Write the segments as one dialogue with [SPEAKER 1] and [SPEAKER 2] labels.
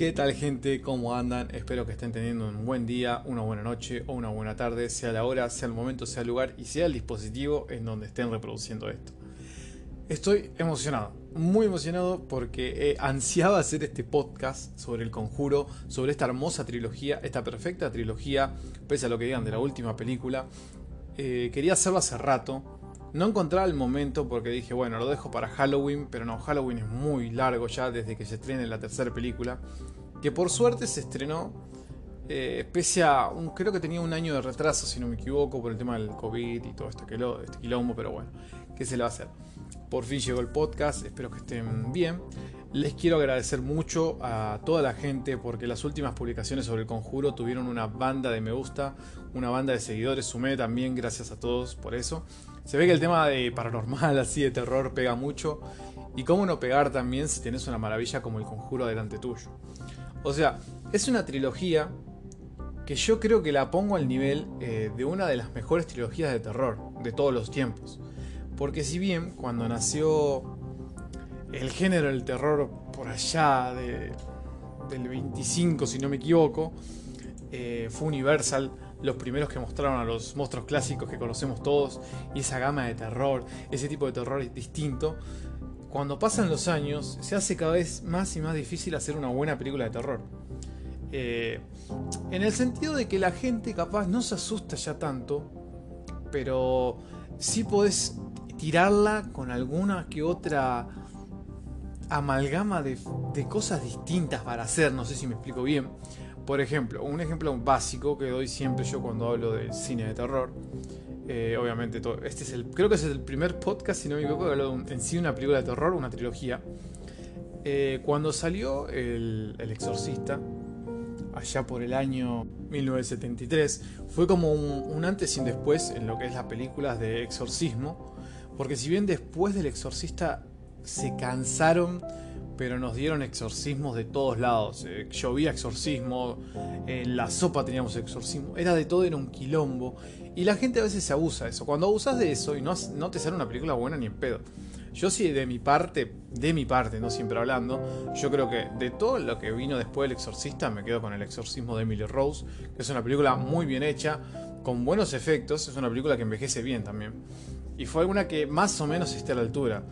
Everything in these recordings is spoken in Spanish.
[SPEAKER 1] ¿Qué tal gente? ¿Cómo andan? Espero que estén teniendo un buen día, una buena noche o una buena tarde, sea la hora, sea el momento, sea el lugar y sea el dispositivo en donde estén reproduciendo esto. Estoy emocionado, muy emocionado porque ansiaba hacer este podcast sobre el conjuro, sobre esta hermosa trilogía, esta perfecta trilogía, pese a lo que digan de la última película. Eh, quería hacerlo hace rato, no encontraba el momento porque dije, bueno, lo dejo para Halloween, pero no, Halloween es muy largo ya desde que se estrene la tercera película, que por suerte se estrenó, eh, pese a, creo que tenía un año de retraso, si no me equivoco, por el tema del COVID y todo este, este quilombo, pero bueno, ¿qué se le va a hacer? Por fin llegó el podcast, espero que estén bien. Les quiero agradecer mucho a toda la gente porque las últimas publicaciones sobre el conjuro tuvieron una banda de me gusta, una banda de seguidores, sumé también, gracias a todos por eso. Se ve que el tema de paranormal, así de terror, pega mucho. Y cómo no pegar también si tenés una maravilla como el conjuro delante tuyo. O sea, es una trilogía que yo creo que la pongo al nivel eh, de una de las mejores trilogías de terror de todos los tiempos. Porque si bien cuando nació el género del terror por allá de, del 25, si no me equivoco, eh, fue Universal los primeros que mostraron a los monstruos clásicos que conocemos todos y esa gama de terror, ese tipo de terror distinto. Cuando pasan los años, se hace cada vez más y más difícil hacer una buena película de terror. Eh, en el sentido de que la gente capaz no se asusta ya tanto, pero sí podés tirarla con alguna que otra amalgama de, cosas distintas para hacer, no sé si me explico bien. Por ejemplo, un ejemplo básico que doy siempre yo cuando hablo del cine de terror. Eh, obviamente, todo, este es el, creo que es el primer podcast, si no me equivoco, que hablo en sí una película de terror, una trilogía. Eh, cuando salió el, Exorcista, allá por el año 1973, fue como un, un, antes y un después en lo que es las películas de exorcismo, porque si bien después del Exorcista se cansaron, pero nos dieron exorcismos de todos lados. Eh, llovía exorcismo, en la sopa teníamos exorcismo, era de todo, era un quilombo. Y la gente a veces se abusa de eso. Cuando abusas de eso y no, no te sale una película buena ni en pedo. Yo sí, de mi parte, de mi parte, no siempre hablando, yo creo que de todo lo que vino después del Exorcista, me quedo con el exorcismo de Emily Rose, que es una película muy bien hecha, con buenos efectos, es una película que envejece bien también. Y fue alguna que más o menos esté a la altura.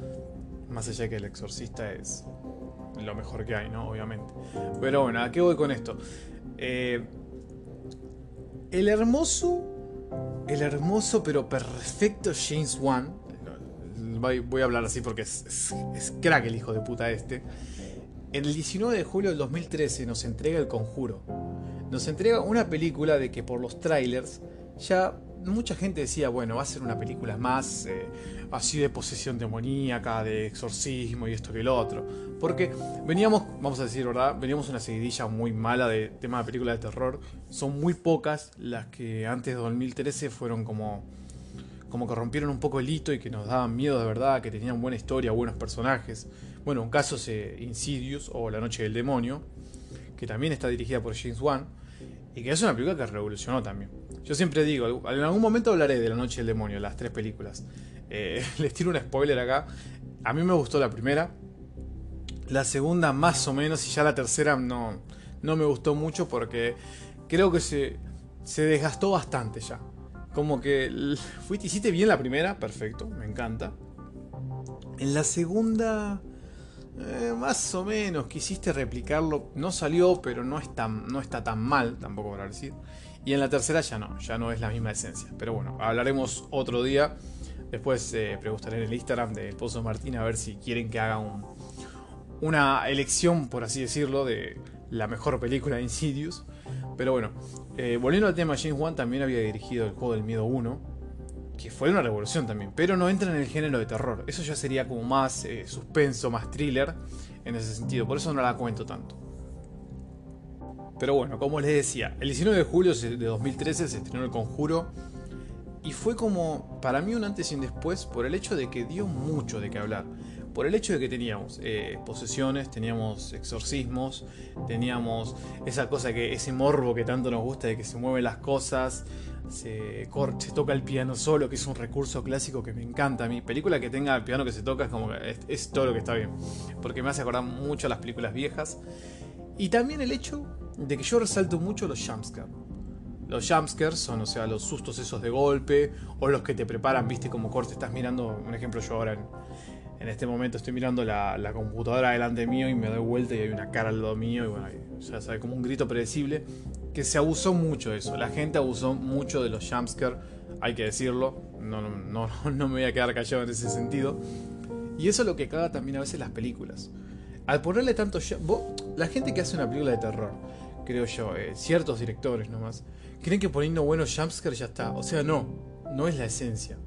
[SPEAKER 1] Más allá de que el exorcista es lo mejor que hay, ¿no? Obviamente. Pero bueno, ¿a qué voy con esto? Eh, el hermoso, el hermoso pero perfecto James Wan, voy a hablar así porque es, es, crack el hijo de puta este, el 19 de julio del 2013 nos entrega El Conjuro. Nos entrega una película de que por los trailers ya mucha gente decía, bueno, va a ser una película más eh, así de posesión demoníaca, de exorcismo y esto que lo otro. Porque veníamos, vamos a decir, ¿verdad? Veníamos una seguidilla muy mala de temas de películas de terror. Son muy pocas las que antes de 2013 fueron como, como que rompieron un poco el hito y que nos daban miedo de verdad, que tenían buena historia, buenos personajes. Bueno, un caso es eh, Insidious o La Noche del Demonio, que también está dirigida por James Wan y que es una película que revolucionó también. Yo siempre digo, en algún momento hablaré de La Noche del Demonio, las tres películas. Eh, les tiro un spoiler acá. A mí me gustó la primera. La segunda más o menos y ya la tercera no, no me gustó mucho porque creo que se, se desgastó bastante ya. Como que fuiste, hiciste bien la primera, perfecto, me encanta. En la segunda eh, más o menos, quisiste replicarlo, no salió, pero no, no está tan mal, tampoco para decir. Y en la tercera ya no, ya no es la misma esencia. Pero bueno, hablaremos otro día. Después eh, preguntaré en el Instagram del Pozo Martín a ver si quieren que haga un, una elección, por así decirlo, de la mejor película de Insidious. Pero bueno, eh, volviendo al tema, James Wan también había dirigido el juego del miedo 1 que fue una revolución también, pero no entra en el género de terror. Eso ya sería como más eh, suspenso, más thriller en ese sentido, por eso no la cuento tanto. Pero bueno, como les decía, el 19 de julio de 2013 se estrenó El Conjuro y fue como para mí un antes y un después por el hecho de que dio mucho de qué hablar. Por el hecho de que teníamos eh, posesiones, teníamos exorcismos, teníamos esa cosa que, ese morbo que tanto nos gusta de que se mueven las cosas, se, toca el piano solo, que es un recurso clásico que me encanta a mí. Película que tenga el piano que se toca es como que es, todo lo que está bien. Porque me hace acordar mucho a las películas viejas. Y también el hecho de que yo resalto mucho los jumpscares. Los jumpscares son, o sea, los sustos esos de golpe, o los que te preparan, viste, como corte, estás mirando, un ejemplo, yo ahora en, este momento estoy mirando la, computadora delante mío y me doy vuelta y hay una cara al lado mío, y bueno, sea, sabe, como un grito predecible, que se abusó mucho de eso, la gente abusó mucho de los jumpscares, hay que decirlo, no, no, no, me voy a quedar callado en ese sentido, y eso es lo que caga también a veces las películas. Al ponerle tanto... La gente que hace una película de terror, creo yo, eh, ciertos directores nomás, creen que poniendo buenos jumpscares ya está. O sea, no, no es la esencia.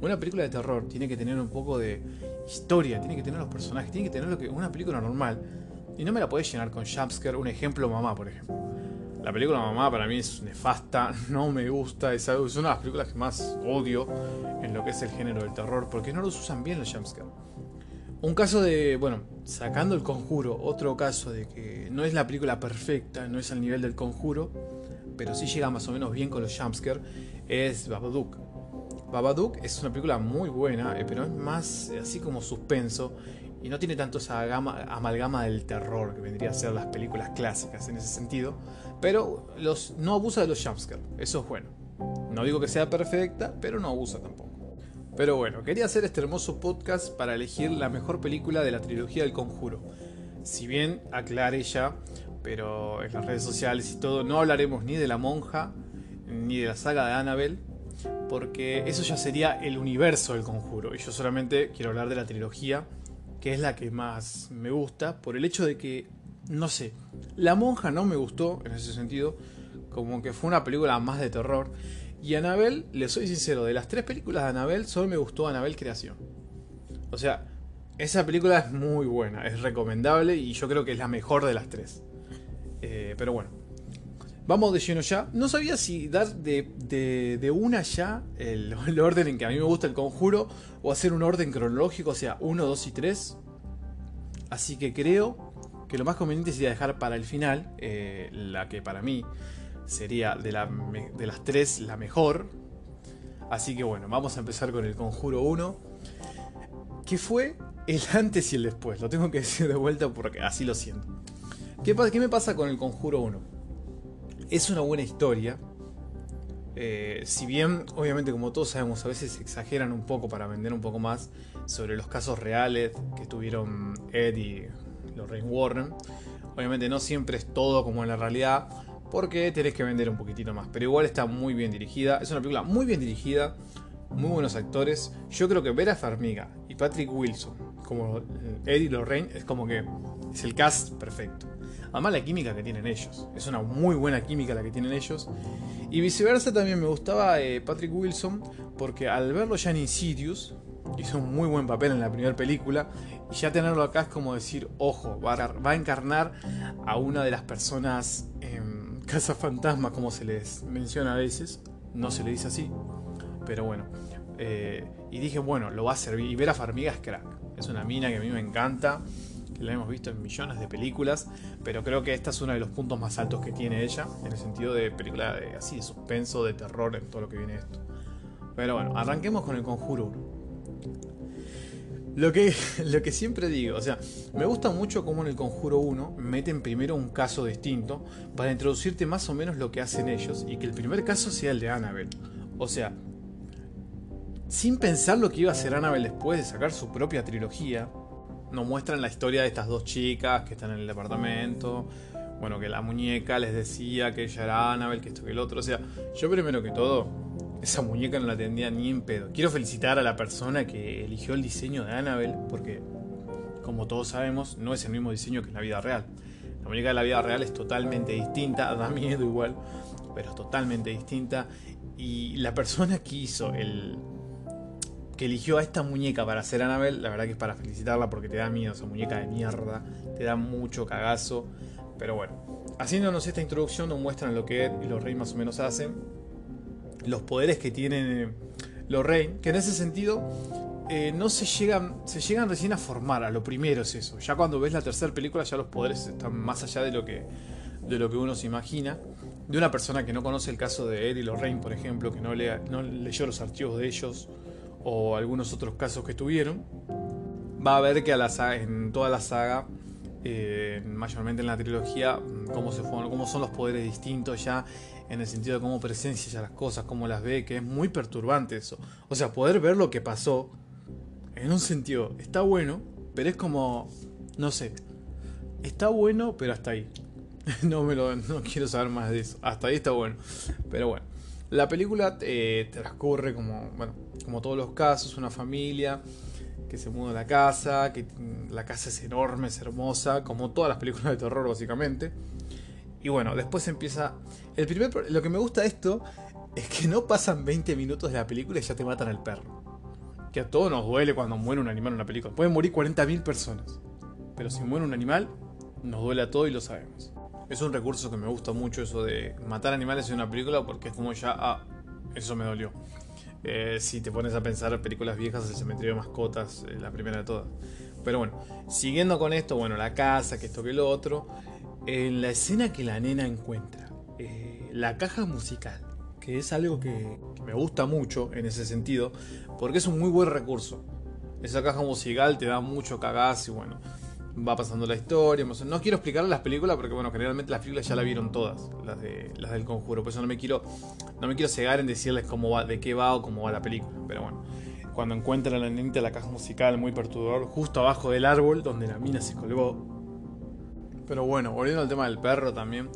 [SPEAKER 1] Una película de terror tiene que tener un poco de historia, tiene que tener los personajes, tiene que tener lo que una película normal. Y no me la podés llenar con jumpscare. Un ejemplo, Mamá, por ejemplo. La película Mamá para mí es nefasta, no me gusta, es, una de las películas que más odio en lo que es el género del terror, porque no los usan bien los jumpscares. Un caso de, bueno, sacando el conjuro, otro caso de que no es la película perfecta, no es al nivel del conjuro, pero sí llega más o menos bien con los jumpscare, es Babadook. Babadook es una película muy buena, eh, pero es más eh, así como suspenso y no tiene tanto esa gama, amalgama del terror que vendría a ser las películas clásicas en ese sentido, pero los, no abusa de los jumpscare, eso es bueno. No digo que sea perfecta, pero no abusa tampoco. Pero bueno, quería hacer este hermoso podcast para elegir la mejor película de la trilogía del conjuro. Si bien aclaré ya, pero en las redes sociales y todo, no hablaremos ni de la monja, ni de la saga de Annabelle, porque eso ya sería el universo del conjuro. Y yo solamente quiero hablar de la trilogía, que es la que más me gusta, por el hecho de que, no sé, la monja no me gustó en ese sentido, como que fue una película más de terror. Y Anabel, le soy sincero, de las tres películas de Anabel, solo me gustó Anabel Creación. O sea, esa película es muy buena, es recomendable y yo creo que es la mejor de las tres. Eh, pero bueno, vamos de lleno ya. No sabía si dar de, una ya el, el, orden en que a mí me gusta el conjuro o hacer un orden cronológico, o sea, 1, 2 y 3. Así que creo que lo más conveniente sería dejar para el final eh, la que para mí sería de, las tres la mejor. Así que bueno, vamos a empezar con el Conjuro 1. Que fue el antes y el después. Lo tengo que decir de vuelta porque así lo siento. ¿Qué, qué me pasa con el Conjuro 1? Es una buena historia. Eh, si bien, obviamente, como todos sabemos, a veces exageran un poco para vender un poco más sobre los casos reales que tuvieron Ed y Lorraine Warren. Obviamente no siempre es todo como en la realidad, porque tenés que vender un poquitito más. Pero igual está muy bien dirigida. Es una película muy bien dirigida, muy buenos actores. Yo creo que Vera Farmiga y Patrick Wilson, como Eddie Lorraine, es como que es el cast perfecto. Además la química que tienen ellos. Es una muy buena química la que tienen ellos. Y viceversa también me gustaba eh, Patrick Wilson porque al verlo ya en Insidious, hizo un muy buen papel en la primera película. Y ya tenerlo acá es como decir, ojo, va a, encarnar a una de las personas... Em, Casa Fantasma, como se les menciona a veces, no se le dice así, pero bueno. Eh, y dije, bueno, lo va a servir. Y Vera Farmiga es crack. Es una mina que a mí me encanta, que la hemos visto en millones de películas, pero creo que esta es uno de los puntos más altos que tiene ella, en el sentido de película de, así de suspenso, de terror, en todo lo que viene esto. Pero bueno, arranquemos con el conjuro 1. Lo que, lo que siempre digo, o sea, me gusta mucho cómo en el Conjuro 1 meten primero un caso distinto para introducirte más o menos lo que hacen ellos y que el primer caso sea el de Annabelle. O sea, sin pensar lo que iba a hacer Annabelle después de sacar su propia trilogía, nos muestran la historia de estas dos chicas que están en el departamento. Bueno, que la muñeca les decía que ella era Annabelle, que esto que el otro. O sea, yo primero que todo esa muñeca no la tendría ni en pedo. Quiero felicitar a la persona que eligió el diseño de Annabelle, porque, como todos sabemos, no es el mismo diseño que en la vida real. La muñeca de la vida real es totalmente distinta, da miedo igual, pero es totalmente distinta. Y la persona que hizo el. que eligió a esta muñeca para hacer Annabelle, la verdad que es para felicitarla porque te da miedo esa muñeca de mierda, te da mucho cagazo. Pero bueno, haciéndonos esta introducción nos muestran lo que Ed y los Reyes más o menos hacen los poderes que tienen Lorraine, que en ese sentido eh, no se llegan, se llegan recién a formar, a lo primero es eso. Ya cuando ves la tercera película ya los poderes están más allá de lo que, de lo que uno se imagina. De una persona que no conoce el caso de Eddie Lorraine, por ejemplo, que no, no leyó los archivos de ellos o algunos otros casos que tuvieron, va a ver que en toda la saga eh, mayormente en la trilogía, cómo, se cómo son los poderes distintos ya, en el sentido de cómo presencia ya las cosas, cómo las ve, que es muy perturbante eso. O sea, poder ver lo que pasó, en un sentido, está bueno, pero es como, no sé, está bueno, pero hasta ahí. no me lo, no quiero saber más de eso. Hasta ahí está bueno. Pero bueno. La película eh, transcurre como, bueno, como todos los casos, una familia que se muda a la casa, que la casa es enorme, es hermosa, como todas las películas de terror básicamente. Y bueno, después empieza... El primer, lo que me gusta de esto es que no pasan 20 minutos de la película y ya te matan al perro. Que a todos nos duele cuando muere un animal en una película. Pueden morir 40.000 personas. Pero si muere un animal, nos duele a todos y lo sabemos. Es un recurso que me gusta mucho eso de matar animales en una película porque es como ya, ah, eso me dolió. Eh, si te pones a pensar películas viejas, el cementerio de mascotas, eh, la primera de todas. Pero bueno, siguiendo con esto, bueno, la casa, que esto que lo otro, en la escena que la nena encuentra, eh, la caja musical, que es algo que, me gusta mucho en ese sentido, porque es un muy buen recurso. Esa caja musical te da mucho cagazo y bueno, va pasando la historia. No quiero explicar las películas porque, bueno, generalmente las películas ya la vieron todas, las, de, las del conjuro. Por eso no me quiero no me quiero cegar en decirles cómo va, de qué va o cómo va la película. Pero bueno, cuando encuentran a la nenita la caja musical muy perturbador, justo abajo del árbol donde la mina se colgó. Pero bueno, volviendo al tema del perro también.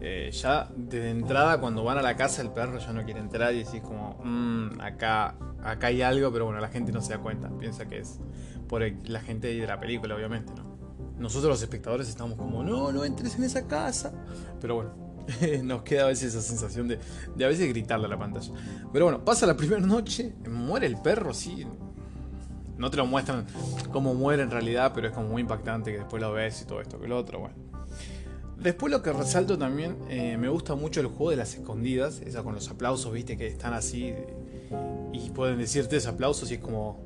[SPEAKER 1] Eh, ya desde entrada, cuando van a la casa, el perro ya no quiere entrar y decís como, mmm, acá, acá hay algo, pero bueno, la gente no se da cuenta. Piensa que es por la gente de la película, obviamente, ¿no? nosotros los espectadores estamos como, no, no entres en esa casa. Pero bueno, nos queda a veces esa sensación de, de a veces gritarle a la pantalla. Pero bueno, pasa la primera noche, muere el perro, sí. No te lo muestran cómo muere en realidad, pero es como muy impactante que después lo ves y todo esto que lo otro, bueno. Después lo que resalto también, eh, me gusta mucho el juego de las escondidas, esa con los aplausos, viste, que están así y pueden decirte esos aplausos y es como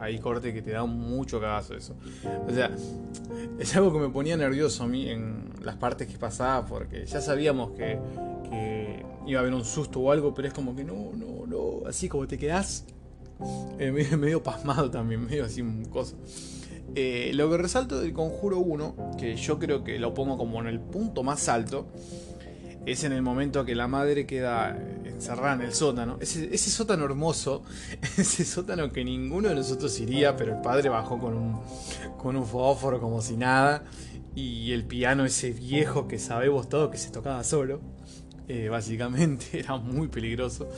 [SPEAKER 1] Ahí corte que te da mucho cagazo eso. O sea, es algo que me ponía nervioso a mí en las partes que pasaba porque ya sabíamos que, iba a haber un susto o algo, pero es como que no, no, no, así como te quedás eh, medio, pasmado también, medio así un cosa. Eh, lo que resalto del Conjuro 1, que yo creo que lo pongo como en el punto más alto, es en el momento que la madre queda encerrada en el sótano. Ese, sótano hermoso, ese sótano que ninguno de nosotros iría, pero el padre bajó con un, con un fósforo como si nada. Y el piano ese viejo que sabemos todo que se tocaba solo. Eh, básicamente era muy peligroso.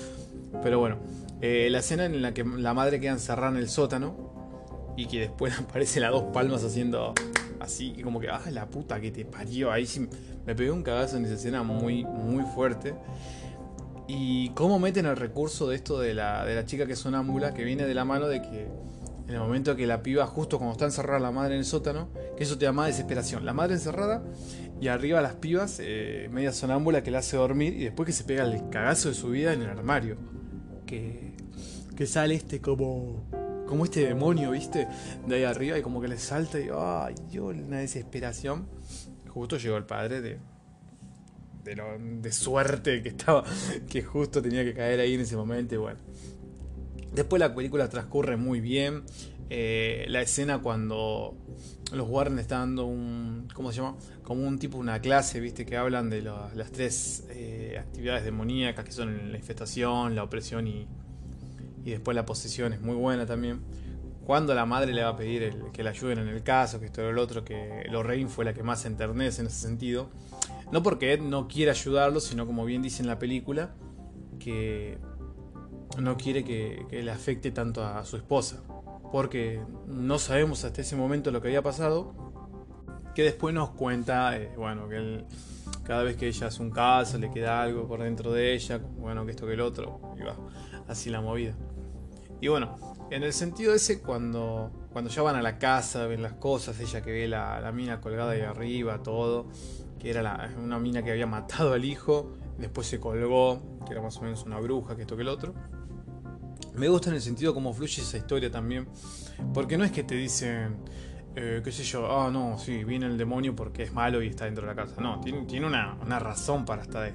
[SPEAKER 1] Pero bueno, eh, la escena en la que la madre queda encerrada en el sótano y que después aparece las dos palmas haciendo así, y como que, ah, la puta que te parió. Ahí sí me pegué un cagazo en esa escena muy, muy fuerte. Y cómo meten el recurso de esto de la, de la chica que es sonámbula, que viene de la mano de que en el momento que la piba, justo cuando está encerrada la madre en el sótano, que eso te da más desesperación. La madre encerrada y arriba las pibas, eh, media sonámbula que la hace dormir y después que se pega el cagazo de su vida en el armario. Que, que sale este como como este demonio, ¿viste? De ahí arriba y como que le salta y, ay, yo, una desesperación. Justo llegó el padre de, de, lo, de suerte que estaba, que justo tenía que caer ahí en ese momento y bueno. Después la película transcurre muy bien. Eh, la escena cuando los Warren están dando un. ¿Cómo se llama? Como un tipo, una clase, ¿viste? Que hablan de las tres eh, actividades demoníacas que son la infestación, la opresión y, y después la posesión es muy buena también. Cuando la madre le va a pedir que la ayuden en el caso, que esto o lo otro, que Lorraine fue la que más se enternece en ese sentido. No porque Ed no quiera ayudarlo, sino como bien dice en la película, que no quiere que, le afecte tanto a su esposa. Porque no sabemos hasta ese momento lo que había pasado. Que después nos cuenta, eh, bueno, que él, cada vez que ella hace un caso, le queda algo por dentro de ella, bueno, que esto que el otro, y va así la movida. Y bueno, en el sentido ese, cuando, cuando ya van a la casa, ven las cosas, ella que ve la, mina colgada ahí arriba, todo, que era una mina que había matado al hijo, después se colgó, que era más o menos una bruja, que esto que el otro. Me gusta en el sentido cómo fluye esa historia también, porque no es que te dicen, eh, qué sé yo, ah, no, sí, viene el demonio porque es malo y está dentro de la casa. No, tiene, tiene una, una razón para estar.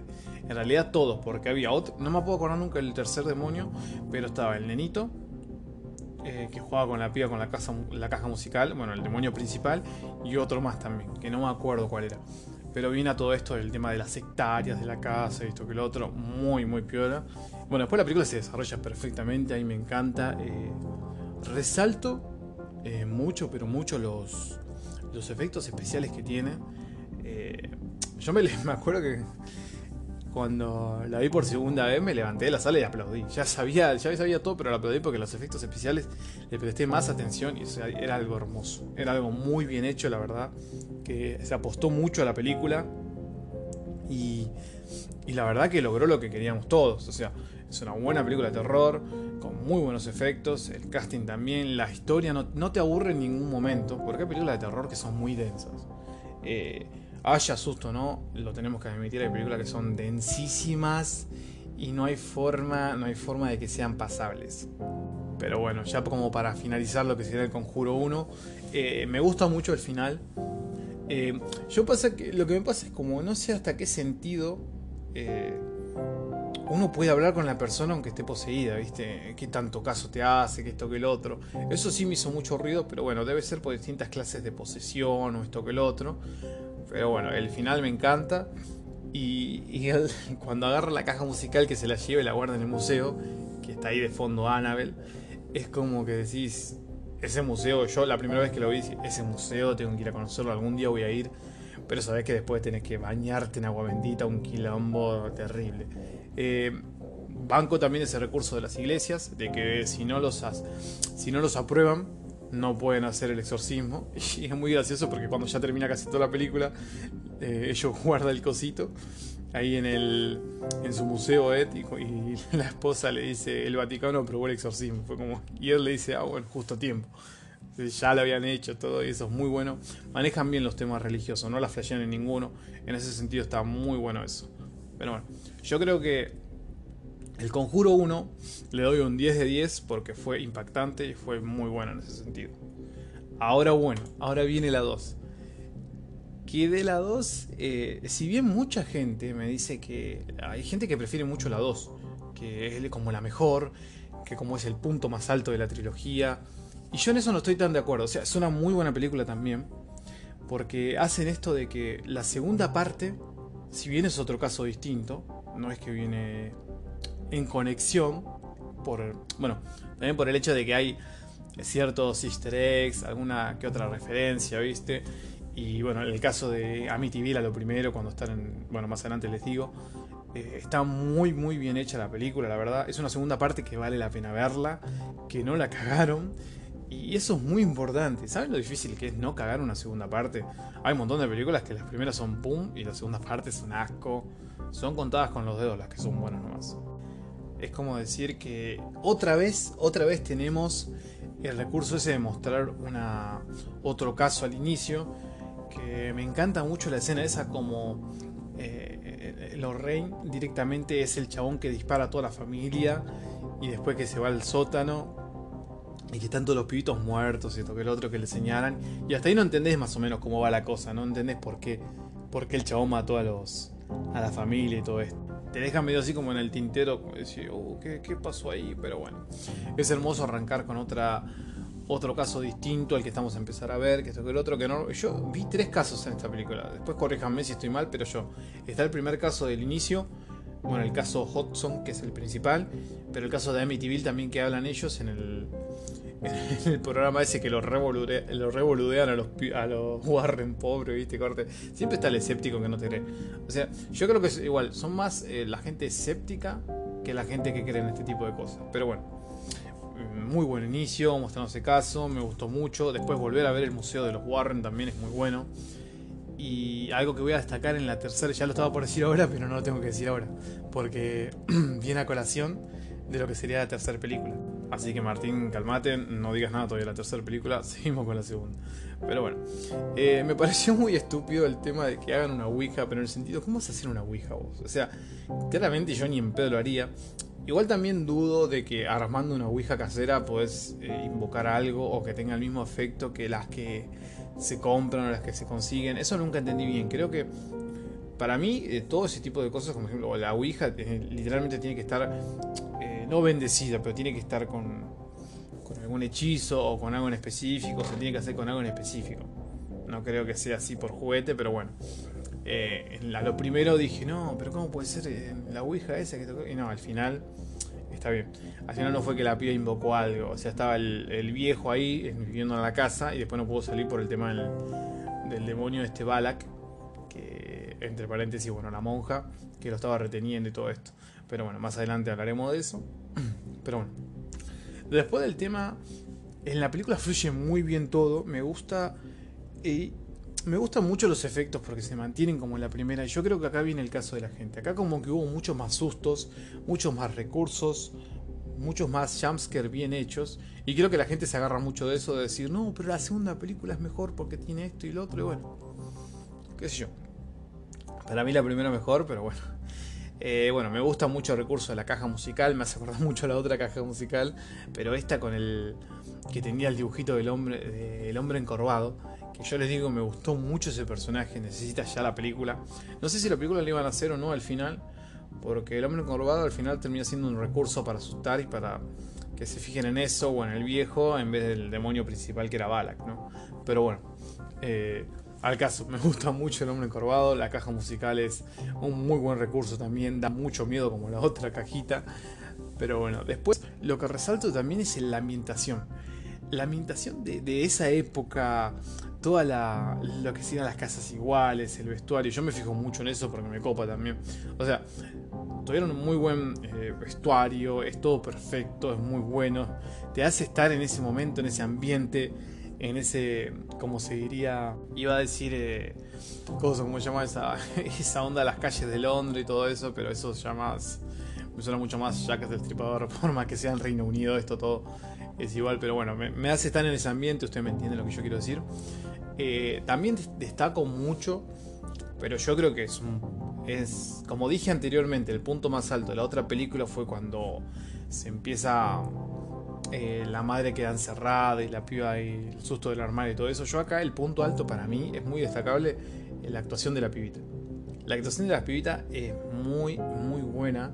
[SPEAKER 1] En realidad todos, porque había otro, no me puedo acordar nunca el tercer demonio, pero estaba el nenito, eh, que jugaba con la piba con la, casa, la caja musical, bueno, el demonio principal, y otro más también, que no me acuerdo cuál era. Pero viene a todo esto el tema de las hectáreas de la casa y esto que lo otro, muy, muy piola. Bueno, después la película se desarrolla perfectamente, a mí me encanta. Eh, resalto eh, mucho, pero mucho los, los efectos especiales que tiene. yo me, me acuerdo que cuando la vi por segunda vez me levanté de la sala y aplaudí. Ya sabía, ya sabía todo, pero la aplaudí porque los efectos especiales le presté más atención y era algo hermoso. Era algo muy bien hecho, la verdad. Que se apostó mucho a la película. Y, y la verdad que logró lo que queríamos todos. O sea, es una buena película de terror, con muy buenos efectos, el casting también, la historia no, no te aburre en ningún momento, porque hay películas de terror que son muy densas. Eh, haya susto no, lo tenemos que admitir, hay películas que son densísimas y no hay forma, no hay forma de que sean pasables. Pero bueno, ya como para finalizar lo que sería el Conjuro 1, eh, me gusta mucho el final. Eh, yo pasa que lo que me pasa es como no sé hasta qué sentido eh, uno puede hablar con la persona aunque esté poseída, ¿viste? ¿Qué tanto caso te hace? Que esto que el otro. Eso sí me hizo mucho ruido, pero bueno, debe ser por distintas clases de posesión o esto que el otro. Pero bueno, el final me encanta. Y, cuando agarra la caja musical que se la lleva y la guarda en el museo, que está ahí de fondo Annabel, es como que decís, ese museo, yo la primera vez que lo vi, ese museo tengo que ir a conocerlo, algún día voy a ir, pero sabes que después tenés que bañarte en agua bendita, un quilombo terrible. Eh, banco también ese recurso de las iglesias, de que si no los, si no los aprueban, no pueden hacer el exorcismo. Y es muy gracioso porque cuando ya termina casi toda la película, eh, ellos guardan el cosito ahí en, el, en su museo ético y la esposa le dice, el Vaticano aprobó el exorcismo. Fue como, y él le dice, ah, bueno, justo a tiempo. Ya lo habían hecho todo y eso es muy bueno. Manejan bien los temas religiosos, no la flashean en ninguno. En ese sentido está muy bueno eso. Pero bueno, yo creo que el Conjuro 1 le doy un 10 de 10 porque fue impactante y fue muy bueno en ese sentido. Ahora bueno, ahora viene la 2. Que de la 2, eh, si bien mucha gente me dice que hay gente que prefiere mucho la 2, que es como la mejor, que como es el punto más alto de la trilogía, y yo en eso no estoy tan de acuerdo, o sea, es una muy buena película también, porque hacen esto de que la segunda parte, si bien es otro caso distinto, no es que viene en conexión por, bueno, también por el hecho de que hay ciertos easter eggs, alguna que otra referencia, ¿viste? Y bueno, en el caso de Amityville, a lo primero, cuando están en, bueno, más adelante les digo, eh, está muy, muy bien hecha la película, la verdad. Es una segunda parte que vale la pena verla, que no la cagaron. Y eso es muy importante. ¿Saben lo difícil que es no cagar una segunda parte? Hay un montón de películas que las primeras son pum y las segundas partes son asco. Son contadas con los dedos las que son buenas nomás es como decir que otra vez, otra vez tenemos el recurso ese de mostrar una, otro caso al inicio, que me encanta mucho la escena esa como eh, Lorraine directamente es el chabón que dispara a toda la familia y después que se va al sótano y que están todos los pibitos muertos y esto que el otro que le señalan. Y hasta ahí no entendés más o menos cómo va la cosa, no entendés por qué, por qué el chabón mató a los a la familia y todo esto te deja medio así como en el tintero, como decir, oh, ¿qué, pasó ahí? Pero bueno, es hermoso arrancar con otra otro caso distinto al que estamos a empezar a ver, que esto que el otro, que no. Yo vi tres casos en esta película. Después corríjanme si estoy mal, pero yo. Está el primer caso del inicio. Bueno, el caso Hudson, que es el principal. Pero el caso de Amityville también que hablan ellos en el, el programa ese que lo revoludean a los, a los Warren pobres, ¿viste? Corte. Siempre está el escéptico que no te cree. O sea, yo creo que igual, son más eh, la gente escéptica que la gente que cree en este tipo de cosas. Pero bueno, muy buen inicio, mostrando ese caso, me gustó mucho. Después volver a ver el Museo de los Warren también es muy bueno. Y algo que voy a destacar en la tercera, ya lo estaba por decir ahora, pero no lo tengo que decir ahora, porque viene a colación de lo que sería la tercera película. Así que Martín, calmate, no digas nada todavía de la tercera película, seguimos con la segunda. Pero bueno, eh, me pareció muy estúpido el tema de que hagan una Ouija, pero en el sentido, ¿cómo vas a hacer una Ouija vos? O sea, claramente yo ni en pedo lo haría. Igual también dudo de que armando una Ouija casera podés eh, invocar algo o que tenga el mismo efecto que las que se compran o las que se consiguen. Eso nunca entendí bien. Creo que para mí eh, todo ese tipo de cosas, como ejemplo la Ouija, literalmente tiene que estar no bendecida, pero tiene que estar con, algún hechizo o con algo en específico, se tiene que hacer con algo en específico. No creo que sea así por juguete, pero bueno. Eh, a lo primero dije, no, pero ¿cómo puede ser eh, la Ouija esa que tocó? Y no, al final está bien. Al final no fue que la piba invocó algo, o sea, estaba el, viejo ahí viviendo en la casa y después no pudo salir por el tema del, demonio este Balak, que entre paréntesis, bueno, la monja, que lo estaba reteniendo y todo esto. Pero bueno, más adelante hablaremos de eso. Pero bueno. Después del tema, en la película fluye muy bien todo, me gusta y me gustan mucho los efectos porque se mantienen como en la primera. Y yo creo que acá viene el caso de la gente. Acá como que hubo muchos más sustos, muchos más recursos, muchos más jumpscares bien hechos. Y creo que la gente se agarra mucho de eso, de decir, no, pero la segunda película es mejor porque tiene esto y lo otro. Y bueno, qué sé yo. Para mí la primera mejor, pero bueno. Eh, bueno, me gusta mucho el recurso de la caja musical, me hace acordar mucho a la otra caja musical, pero esta con el que tenía el dibujito del hombre, del hombre encorvado, que yo les digo, me gustó mucho ese personaje, necesita ya la película. No sé si la película la iban a hacer o no al final, porque el hombre encorvado al final termina siendo un recurso para asustar y para que se fijen en eso o en el viejo en vez del demonio principal que era Balak, ¿no? Pero bueno, eh, al caso, me gusta mucho el hombre encorvado, la caja musical es un muy buen recurso también, da mucho miedo como la otra cajita. Pero bueno, después lo que resalto también es la ambientación. La ambientación de, esa época, toda la, lo que siguen las casas iguales, el vestuario, yo me fijo mucho en eso porque me copa también. O sea, tuvieron un muy buen eh, vestuario, es todo perfecto, es muy bueno, te hace estar en ese momento, en ese ambiente en ese, como se diría, iba a decir, eh, cosa, como se llama esa, esa onda de las calles de Londres y todo eso, pero eso ya más, me suena mucho más Jack del Tripador, por más que sea en Reino Unido, esto todo es igual, pero bueno, me, hace estar en ese ambiente, usted me entiende lo que yo quiero decir. Eh, también destaco mucho, pero yo creo que es, es, como dije anteriormente, el punto más alto de la otra película fue cuando se empieza eh, la madre queda encerrada y la piba y el susto del armario y todo eso. Yo acá el punto alto para mí es muy destacable la actuación de la pibita. La actuación de la pibita es muy, muy buena.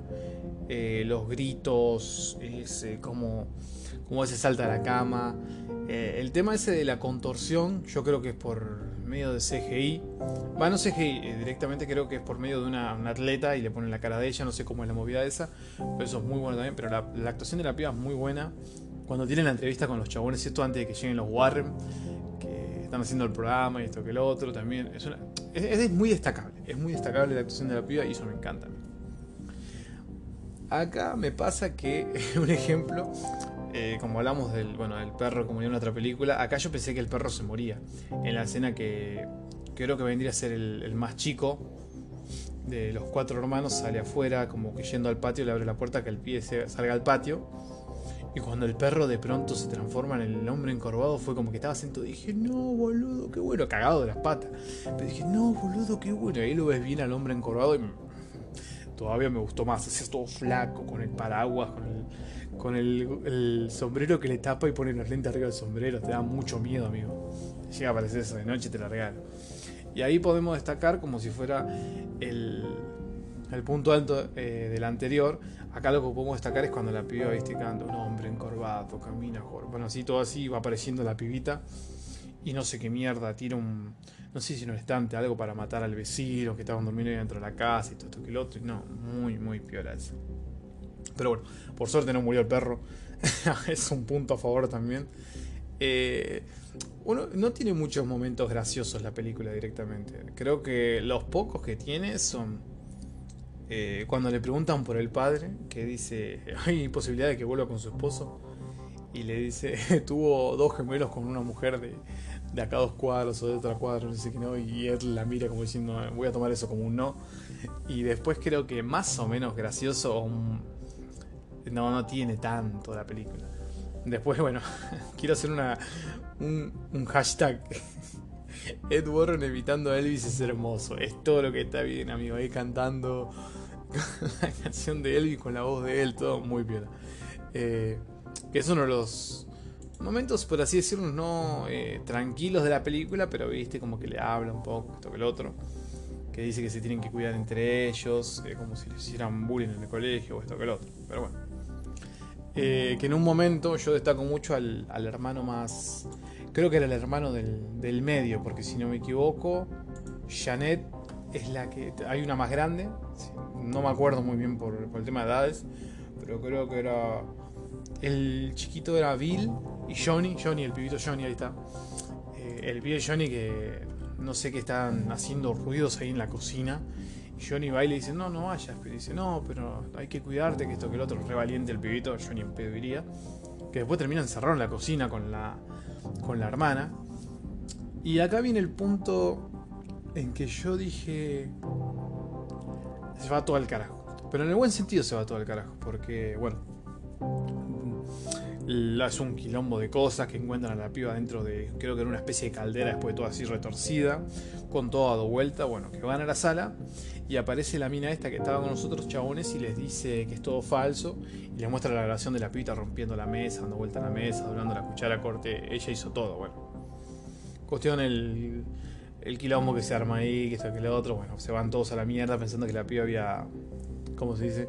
[SPEAKER 1] Eh, los gritos, es, eh, como cómo, se salta a la cama. el tema ese de la contorsión, yo creo que es por medio de CGI. Bueno, no CGI, directamente creo que es por medio de una, atleta y le ponen la cara de ella, no sé cómo es la movida esa, pero eso es muy bueno también, pero la, la actuación de la piba es muy buena cuando tienen la entrevista con los chabones, esto antes de que lleguen los Warren, que están haciendo el programa y esto que el otro, también es, es, muy destacable, es muy destacable la actuación de la piba y eso me encanta. Acá me pasa que, un ejemplo, eh, como hablamos del, bueno, del perro como en otra película, acá yo pensé que el perro se moría. En la escena que creo que vendría a ser el, el más chico de los cuatro hermanos, sale afuera, como que yendo al patio, le abre la puerta que el pie salga al patio y cuando el perro de pronto se transforma en el hombre encorvado, fue como que estaba sentado. Dije, no, boludo, qué bueno, cagado de las patas. Pero dije, no, boludo, qué bueno. Y ahí lo ves bien al hombre encorvado y todavía me gustó más. Así todo flaco, con el paraguas, con el, sombrero que le tapa y pone las lentes arriba del sombrero. Te da mucho miedo, amigo. Llega a aparecer eso de noche, te la regalo. Y ahí podemos destacar como si fuera el, el punto alto eh, del anterior, acá lo que podemos destacar es cuando la piba viste canta un hombre encorvado, camina, bueno, así todo así va apareciendo la pibita y no sé qué mierda, tira un, no sé si un estante, algo para matar al vecino que estaban durmiendo dentro de la casa y todo esto que lo otro, no, muy, muy piola eso. Pero bueno, por suerte no murió el perro, es un punto a favor también. Eh, uno no tiene muchos momentos graciosos la película directamente. Creo que los pocos que tiene son eh, cuando le preguntan por el padre, que dice, hay posibilidad de que vuelva con su esposo, y le dice, tuvo dos gemelos con una mujer de, de acá dos cuadros o de otra cuadra, no sé qué no, y él la mira como diciendo, voy a tomar eso como un no. Y después creo que más o menos gracioso, no, no tiene tanto la película. Después, bueno, quiero hacer una, un, un hashtag. Ed Warren evitando a Elvis es hermoso. Es todo lo que está bien, amigo. Ahí cantando la canción de Elvis con la voz de él, todo muy bien. Eh, que es uno de los momentos, por así decirlo, no eh, tranquilos de la película, pero viste como que le habla un poco, esto que el otro. Que dice que se tienen que cuidar entre ellos, eh, como si les hicieran bullying en el colegio o esto que el otro. Pero bueno. Que en un momento yo destaco mucho al, hermano más. Creo que era el hermano del, medio, porque si no me equivoco, Janet es la que. Hay una más grande, no me acuerdo muy bien por, el tema de edades, pero creo que era. El chiquito era Bill y Johnny, Johnny, el pibito Johnny, ahí está. Eh, el pibe Johnny que no sé qué están haciendo ruidos ahí en la cocina Johnny va y le dice, no, no vayas. Pero dice, no, pero hay que cuidarte, que esto que el otro, re valiente el pibito, Johnny en pedo iría. Que después termina encerrado en la cocina con la, con la hermana. Y acá viene el punto en que yo dije, se va todo al carajo. Pero en el buen sentido se va todo al carajo, porque, bueno, es un quilombo de cosas que encuentran a la piba dentro de, creo que era una especie de caldera, después de todo así retorcida, con todo dado vuelta, bueno, que van a la sala y aparece la mina esta que estaba con nosotros chabones y les dice que es todo falso y les muestra la grabación de la pita rompiendo la mesa, dando vuelta a la mesa, doblando la cuchara corte, ella hizo todo, bueno. Cuestión el, el quilombo que se arma ahí, que esto que lo otro, bueno, se van todos a la mierda pensando que la piba había, ¿cómo se dice?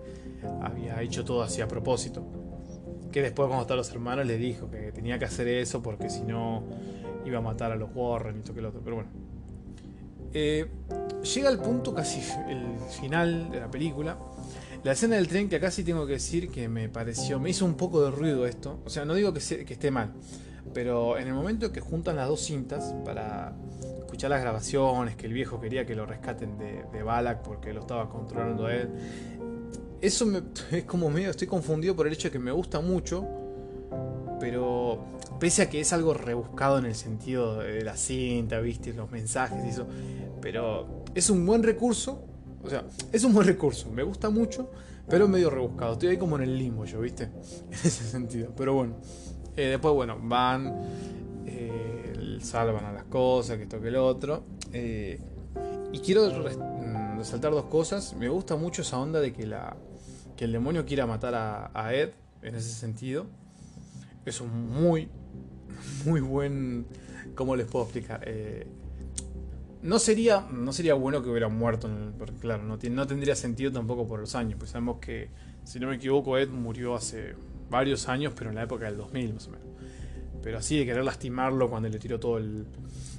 [SPEAKER 1] Había hecho todo así a propósito. Que después cuando estaban los hermanos les dijo que tenía que hacer eso porque si no iba a matar a los Warren y esto que lo otro, pero bueno. Eh, llega al punto casi el final de la película. La escena del tren, que acá sí tengo que decir que me pareció, me hizo un poco de ruido esto. O sea, no digo que, esté mal, pero en el momento que juntan las dos cintas para escuchar las grabaciones, que el viejo quería que lo rescaten de, Balak porque lo estaba controlando a él. Eso me, es como medio, estoy confundido por el hecho de que me gusta mucho, pero pese a que es algo rebuscado en el sentido de la cinta, viste, los mensajes y eso, pero es un buen recurso, o sea, es un buen recurso, me gusta mucho, pero medio rebuscado, estoy ahí como en el limbo yo, viste, en ese sentido, pero bueno, eh, después bueno, van, eh, salvan a las cosas, que esto que el otro, eh, y quiero mm, resaltar dos cosas, me gusta mucho esa onda de que la que el demonio quiera matar a Ed, en ese sentido, es un muy, muy buen. ¿Cómo les puedo explicar? No sería, no sería bueno que hubiera muerto, porque claro, no, no tendría sentido tampoco por los años, pues sabemos que, si no me equivoco, Ed murió hace varios años, pero en la época del 2000 más o menos. Pero así de querer lastimarlo cuando le tiró todo el,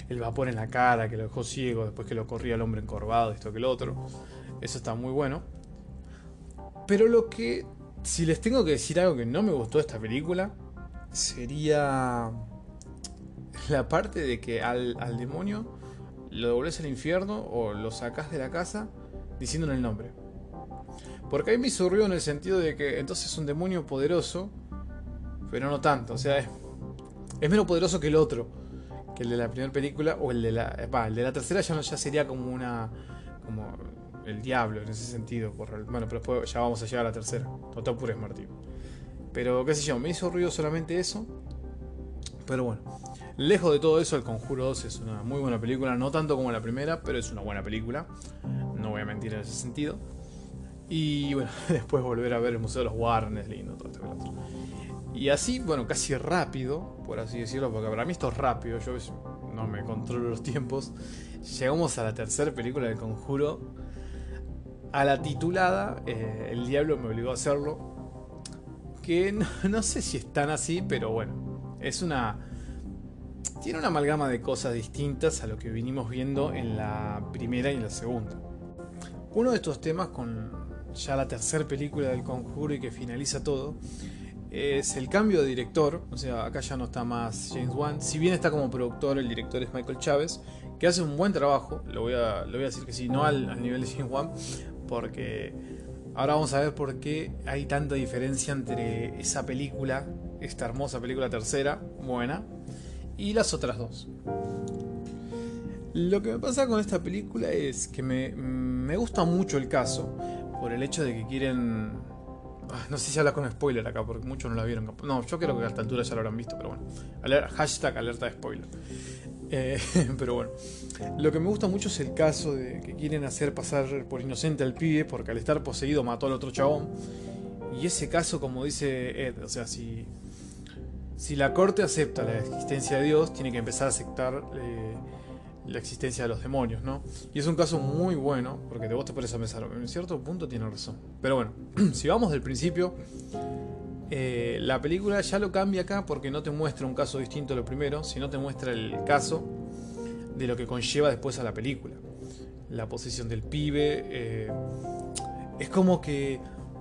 [SPEAKER 1] el vapor en la cara, que lo dejó ciego, después que lo corría el hombre encorvado, esto que lo otro, eso está muy bueno. Pero lo que, si les tengo que decir algo que no me gustó de esta película, sería la parte de que al, demonio lo devolves al infierno o lo sacas de la casa diciéndole el nombre. Porque ahí me ruido en el sentido de que entonces es un demonio poderoso, pero no tanto. O sea, es, menos poderoso que el otro, que el de la primera película, o el de la. el de la tercera ya, no, sería como una. como el diablo en ese sentido. Por, bueno, pero después ya vamos a llegar a la tercera. No te apures, Martín. Pero qué sé yo, me hizo ruido solamente eso. Pero bueno, lejos de todo eso, El Conjuro 2 es una muy buena película, no tanto como la primera, pero es una buena película. No voy a mentir en ese sentido. Y bueno, después volver a ver el Museo de los Warren es lindo, todo esto y así, bueno, casi rápido, por así decirlo, porque para mí esto es rápido, yo no me controlo los tiempos. Llegamos a la tercera película del conjuro, a la titulada eh, El Diablo me obligó a hacerlo, que no, sé si es tan así, pero bueno, es una... Tiene una amalgama de cosas distintas a lo que vinimos viendo en la primera y en la segunda. Uno de estos temas con ya la tercera película del conjuro y que finaliza todo es el cambio de director, o sea, acá ya no está más James Wan, si bien está como productor, el director es Michael Chávez, que hace un buen trabajo, lo voy a, voy a decir que sí, no al, al nivel de James Wan, porque Ahora vamos a ver por qué hay tanta diferencia entre esa película, esta hermosa película tercera, buena, y las otras dos. Lo que me pasa con esta película es que me, gusta mucho el caso por el hecho de que quieren... Ah, no sé si habla con spoiler acá, porque muchos no la vieron. No, yo creo que a esta altura ya lo habrán visto, pero bueno. hashtag alerta de spoiler. Eh, pero bueno, lo que me gusta mucho es el caso de que quieren hacer pasar por inocente al pibe porque al estar poseído mató al otro chabón. Y ese caso, como dice Ed, o sea, si, si la corte acepta la existencia de Dios, tiene que empezar a aceptar eh, la existencia de los demonios, ¿no? Y es un caso muy bueno, porque de vos te pones a pensar, en cierto punto tiene razón. Pero bueno, si vamos del principio, Eh, la película ya lo cambia acá porque no te muestra un caso distinto a lo primero, sino te muestra el caso de lo que conlleva después a la película. La posición del pibe. Eh, es como que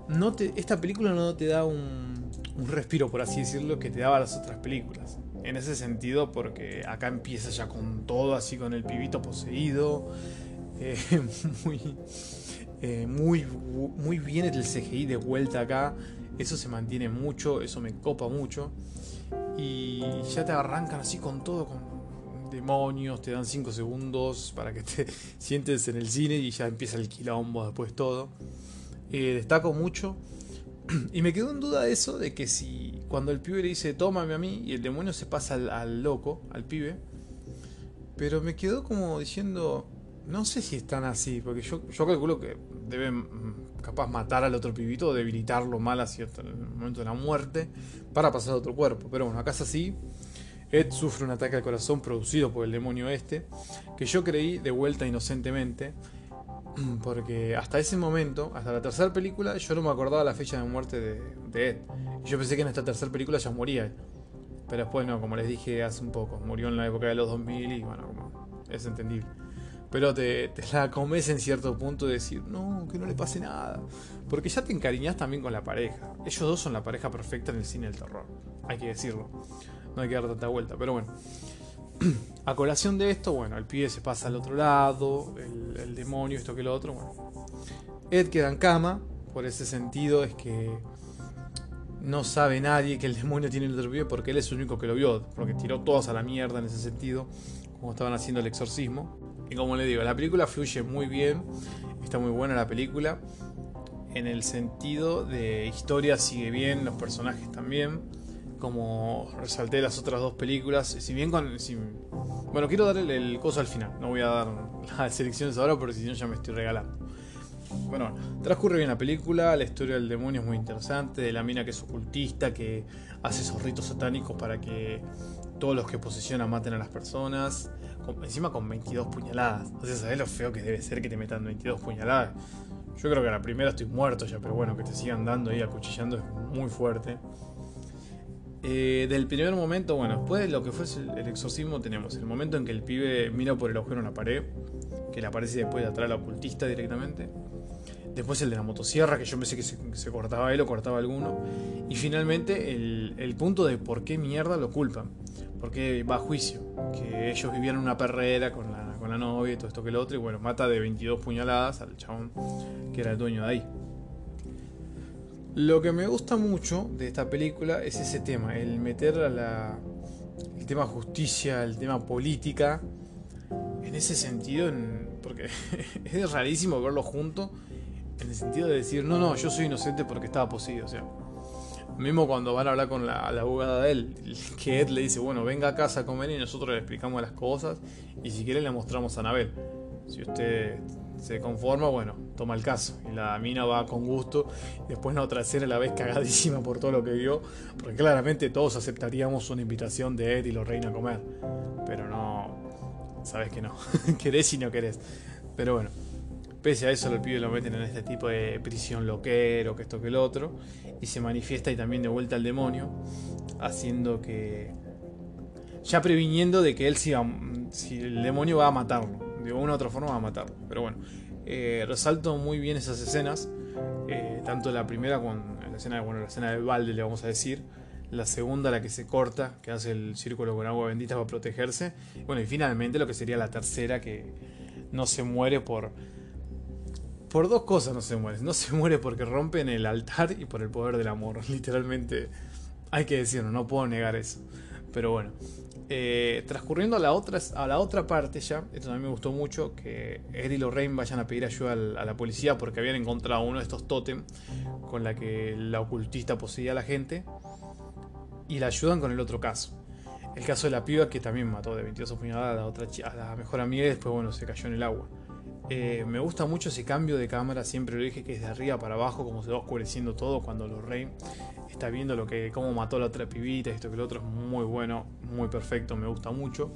[SPEAKER 1] no te, esta película no te da un respiro, por así decirlo, que te daba las otras películas. En ese sentido, porque acá empieza ya con todo, así con el pibito poseído. Eh, muy, eh, muy, muy bien el CGI de vuelta acá. Eso se mantiene mucho, eso me copa mucho. Y ya te arrancan así con todo, con demonios, te dan 5 segundos para que te sientes en el cine y ya empieza el quilombo después todo. Eh, destaco mucho. Y me quedó en duda eso de que si cuando el pibe le dice tómame a mí y el demonio se pasa al, loco, al pibe. Pero me quedó como diciendo, no sé si están así, porque yo, yo calculo que deben mm, capaz matar al otro pibito o debilitarlo mal hacia el momento de la muerte para pasar a otro cuerpo. Pero bueno, acá es así. Ed sufre un ataque al corazón producido por el demonio este, que yo creí de vuelta inocentemente, porque hasta ese momento, hasta la tercera película, yo no me acordaba la fecha de muerte de, de Ed. Yo pensé que en esta tercera película ya moría Pero después no, como les dije hace un poco, murió en la época de los 2000 y bueno, como es entendible pero te, la comes en cierto punto de decir, no, que no le pase nada. Porque ya te encariñas también con la pareja. Ellos dos son la pareja perfecta en el cine del terror. Hay que decirlo. No hay que dar tanta vuelta. Pero bueno. A colación de esto, bueno, el pibe se pasa al otro lado, el, demonio, esto que lo otro. Bueno. Ed queda en cama. Por ese sentido es que no sabe nadie que el demonio tiene el otro porque él es el único que lo vio. Porque tiró todos a la mierda en ese sentido. Como estaban haciendo el exorcismo. Y como le digo, la película fluye muy bien, está muy buena la película. En el sentido de historia sigue bien, los personajes también. Como resalté las otras dos películas, si bien con... bueno, quiero dar el, coso al final, no voy a dar las selecciones ahora porque si no ya me estoy regalando. Bueno, transcurre bien la película, la historia del demonio es muy interesante, de la mina que es ocultista, que hace esos ritos satánicos para que todos los que posesionan maten a las personas encima con 22 puñaladas. O sea, ¿sabes lo feo que debe ser que te metan 22 puñaladas? Yo creo que a la primera estoy muerto ya, pero bueno, que te sigan dando ahí acuchillando es muy fuerte. Eh, del primer momento, bueno, después de lo que fue el exorcismo, tenemos el momento en que el pibe mira por el agujero en la pared, que le aparece después de atrás la ocultista directamente. Después el de la motosierra, que yo pensé que se, cortaba él o cortaba alguno. Y finalmente el, el punto de por qué mierda lo culpan porque va a juicio, que ellos vivían una perrera con la, con la novia y todo esto que el otro, y bueno, mata de 22 puñaladas al chabón que era el dueño de ahí. Lo que me gusta mucho de esta película es ese tema, el meter a la, el tema justicia, el tema política, en ese sentido, porque es rarísimo verlo junto, en el sentido de decir, no, no, yo soy inocente porque estaba poseído, o sea, Mismo cuando van a hablar con la, abogada de él, que Ed le dice, bueno, venga a casa a comer y nosotros le explicamos las cosas y si quiere le mostramos a Anabel. Si usted se conforma, bueno, toma el caso. Y la mina va con gusto. Después otra escena la vez cagadísima por todo lo que vio. Porque claramente todos aceptaríamos una invitación de Ed y lo reina a comer. Pero no, sabes que no. querés y no querés. Pero bueno. Pese a eso, los pibes lo meten en este tipo de prisión loquero, que esto que el otro, y se manifiesta y también de vuelta al demonio, haciendo que. ya previniendo de que él si, si el demonio va a matarlo, de una u otra forma va a matarlo. Pero bueno, eh, resalto muy bien esas escenas, eh, tanto la primera con la escena, bueno, la escena del balde, le vamos a decir, la segunda la que se corta, que hace el círculo con agua bendita para protegerse, bueno, y finalmente lo que sería la tercera que no se muere por por dos cosas no se muere. No se muere porque rompen el altar y por el poder del amor. Literalmente, hay que decirlo, no puedo negar eso. Pero bueno, eh, transcurriendo a la, otra, a la otra parte ya, esto también me gustó mucho, que Ed y Lorraine vayan a pedir ayuda a la policía porque habían encontrado uno de estos tótem con la que la ocultista poseía a la gente y la ayudan con el otro caso. El caso de la piba que también mató de 22 puñaladas a la, otra, a la mejor amiga y después bueno, se cayó en el agua. Eh, me gusta mucho ese cambio de cámara, siempre lo dije que es de arriba para abajo, como se va oscureciendo todo cuando Lorraine está viendo lo que, cómo mató a la otra pibita, esto que lo otro es muy bueno, muy perfecto, me gusta mucho.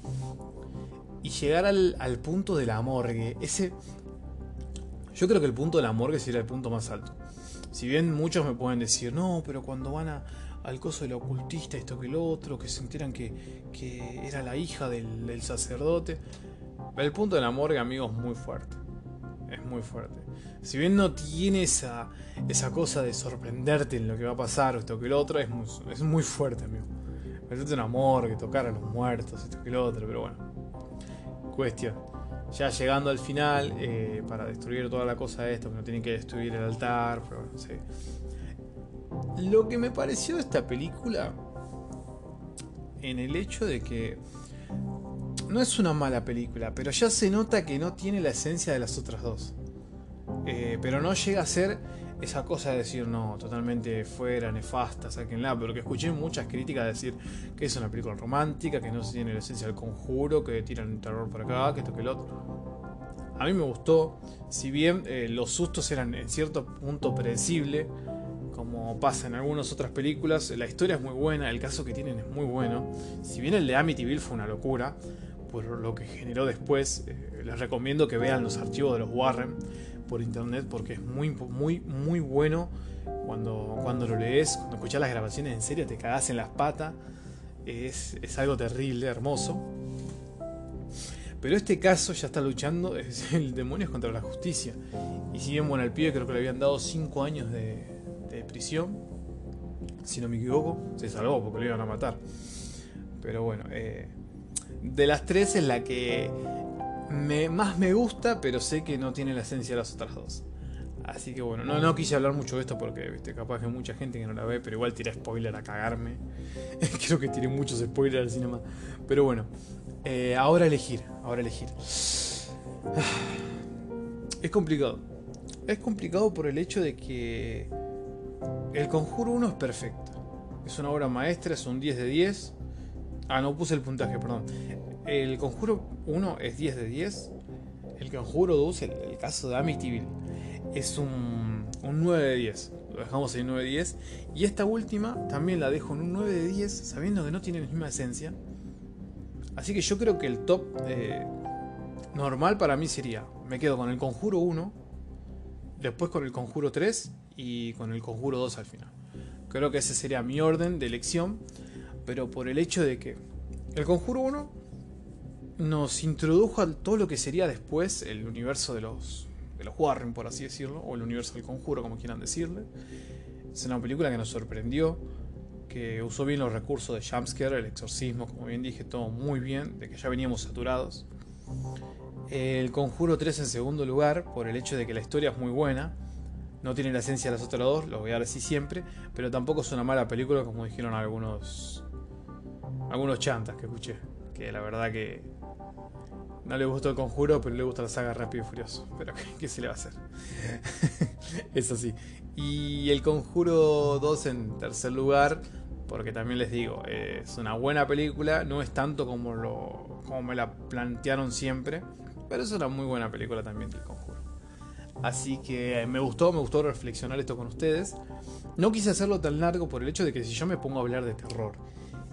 [SPEAKER 1] Y llegar al, punto de la morgue, ese. Yo creo que el punto de la morgue sería el punto más alto. Si bien muchos me pueden decir, no, pero cuando van a, al coso del ocultista, esto que lo otro, que se enteran que, que era la hija del, del sacerdote. El punto de la morgue, amigos, es muy fuerte. Es muy fuerte. Si bien no tiene esa, esa cosa de sorprenderte en lo que va a pasar o esto que lo otro, es muy, es muy fuerte, amigo. Meterte una morgue, tocar a los muertos, esto que lo otro, pero bueno. Cuestión. Ya llegando al final, eh, para destruir toda la cosa de esto, que no tienen que destruir el altar, pero bueno, sí. Lo que me pareció de esta película, en el hecho de que no es una mala película, pero ya se nota que no tiene la esencia de las otras dos. Eh, pero no llega a ser esa cosa de decir, no, totalmente fuera, nefasta, sáquenla, pero que escuché muchas críticas de decir que es una película romántica, que no se tiene la esencia del conjuro, que tiran terror por acá, que esto que el otro. A mí me gustó, si bien eh, los sustos eran en cierto punto predecibles, como pasa en algunas otras películas, la historia es muy buena, el caso que tienen es muy bueno. Si bien el de Amityville fue una locura, por lo que generó después, eh, les recomiendo que vean los archivos de los Warren por internet porque es muy, muy, muy bueno cuando, cuando lo lees, cuando escuchas las grabaciones en serio te cagas en las patas. Es, es algo terrible, hermoso. Pero este caso ya está luchando, el demonio contra la justicia. Y si bien bueno, al pibe creo que le habían dado 5 años de, de, prisión, si no me equivoco, se salvó porque lo iban a matar. Pero bueno, eh, de las tres es la que me, más me gusta, pero sé que no tiene la esencia de las otras dos. Así que bueno, no, no quise hablar mucho de esto porque viste, capaz que mucha gente que no la ve, pero igual tiré spoiler a cagarme. Creo que tiré muchos spoilers al cinema. Pero bueno, eh, ahora elegir, ahora elegir. Es complicado. Es complicado por el hecho de que El Conjuro 1 es perfecto. Es una obra maestra, es un 10 de 10. Ah, no puse el puntaje, perdón. El Conjuro 1 es 10 de 10. El Conjuro 2, el, el caso de Amityville, es un, un 9 de 10. Lo dejamos en 9 de 10. Y esta última también la dejo en un 9 de 10, sabiendo que no tiene la misma esencia. Así que yo creo que el top eh, normal para mí sería: me quedo con el Conjuro 1, después con el Conjuro 3 y con el Conjuro 2 al final. Creo que ese sería mi orden de elección, pero por el hecho de que el Conjuro 1 nos introdujo a todo lo que sería después el universo de los, de los Warren, por así decirlo, o el universo del conjuro, como quieran decirle. Es una película que nos sorprendió, que usó bien los recursos de jumpscare, el exorcismo, como bien dije, todo muy bien, de que ya veníamos saturados. El Conjuro 3 en segundo lugar, por el hecho de que la historia es muy buena, no tiene la esencia de las otras dos, lo voy a decir siempre, pero tampoco es una mala película como dijeron algunos algunos chantas que escuché, que la verdad que no le gustó el conjuro, pero le gusta la saga Rápido y Furioso. Pero ¿qué, se le va a hacer? es así. Y el conjuro 2 en tercer lugar, porque también les digo, es una buena película, no es tanto como, lo, como me la plantearon siempre, pero es una muy buena película también del conjuro. Así que me gustó, me gustó reflexionar esto con ustedes. No quise hacerlo tan largo por el hecho de que si yo me pongo a hablar de terror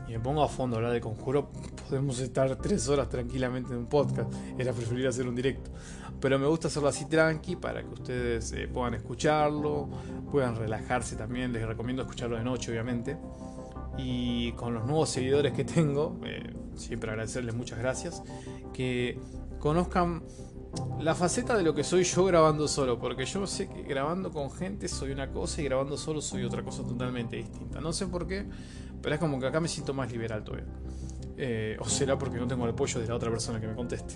[SPEAKER 1] y me pongo a fondo a hablar de conjuro, podemos estar tres horas tranquilamente en un podcast. Era preferible hacer un directo. Pero me gusta hacerlo así tranqui para que ustedes eh, puedan escucharlo, puedan relajarse también. Les recomiendo escucharlo de noche, obviamente. Y con los nuevos seguidores que tengo, eh, siempre agradecerles muchas gracias, que conozcan la faceta de lo que soy yo grabando solo, porque yo sé que grabando con gente soy una cosa y grabando solo soy otra cosa totalmente distinta. No sé por qué, pero es como que acá me siento más liberal todavía. Eh, o será porque no tengo el apoyo de la otra persona que me conteste.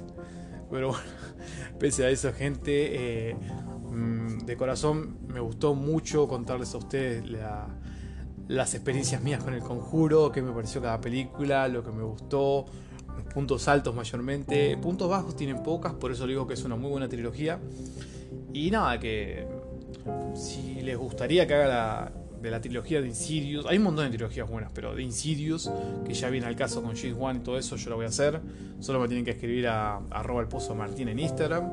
[SPEAKER 1] Pero bueno, pese a eso, gente, eh, mm, de corazón me gustó mucho contarles a ustedes las experiencias mías con el conjuro, qué me pareció cada película, lo que me gustó, puntos altos mayormente. Puntos bajos tienen pocas, por eso digo que es una muy buena trilogía. Y nada, que si les gustaría que haga de la trilogía de Insidious. Hay un montón de trilogías buenas, pero de Insidious, que ya viene al caso con James One y todo eso, yo lo voy a hacer. Solo me tienen que escribir a, arroba el pozo Martín en Instagram.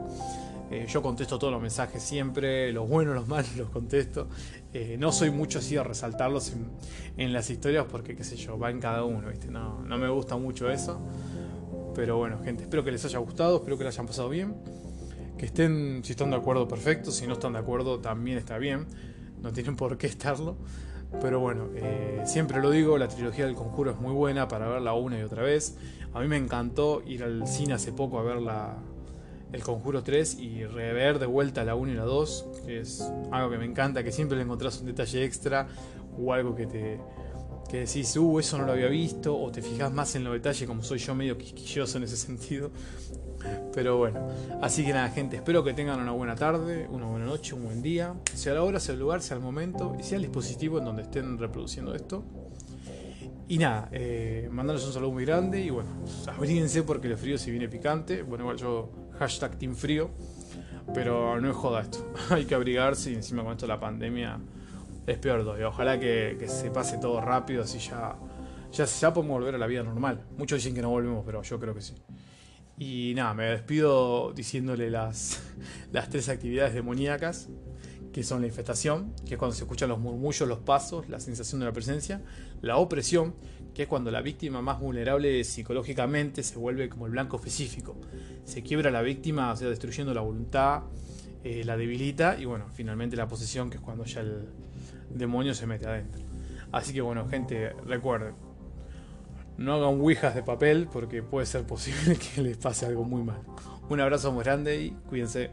[SPEAKER 1] Eh, yo contesto todos los mensajes siempre, los buenos, los malos, los contesto. Eh, no soy mucho así de resaltarlos en, las historias porque, qué sé yo, va en cada uno. No, no me gusta mucho eso. Pero bueno, gente, espero que les haya gustado, espero que lo hayan pasado bien. Que estén, si están de acuerdo, perfecto. Si no están de acuerdo, también está bien no tienen por qué estarlo. Pero bueno, eh, siempre lo digo, la trilogía del conjuro es muy buena para verla una y otra vez. A mí me encantó ir al cine hace poco a ver la, el conjuro 3 y rever de vuelta la 1 y la 2, que es algo que me encanta, que siempre le encontrás un detalle extra o algo que te que decís, uh, eso no lo había visto, o te fijas más en los detalles, como soy yo medio quisquilloso en ese sentido. Pero bueno, así que nada, gente, espero que tengan una buena tarde, una buena noche, un buen día, sea la hora, sea el lugar, sea el momento y sea el dispositivo en donde estén reproduciendo esto. Y nada, eh, mandarles un saludo muy grande y bueno, abríguense porque el frío si viene picante. Bueno, igual yo hashtag Team Frío, pero no es joda esto. Hay que abrigarse y encima con esto la pandemia es peor todavía. Ojalá que, se pase todo rápido, así ya, ya, ya podemos volver a la vida normal. Muchos dicen que no volvemos, pero yo creo que sí. Y nada, me despido diciéndole las, las tres actividades demoníacas, que son la infestación, que es cuando se escuchan los murmullos, los pasos, la sensación de la presencia, la opresión, que es cuando la víctima más vulnerable psicológicamente se vuelve como el blanco específico. Se quiebra la víctima, o sea, destruyendo la voluntad, eh, la debilita y bueno, finalmente la posesión, que es cuando ya el demonio se mete adentro. Así que bueno, gente, recuerden, no hagan ouijas de papel porque puede ser posible que les pase algo muy mal. Un abrazo muy grande y cuídense.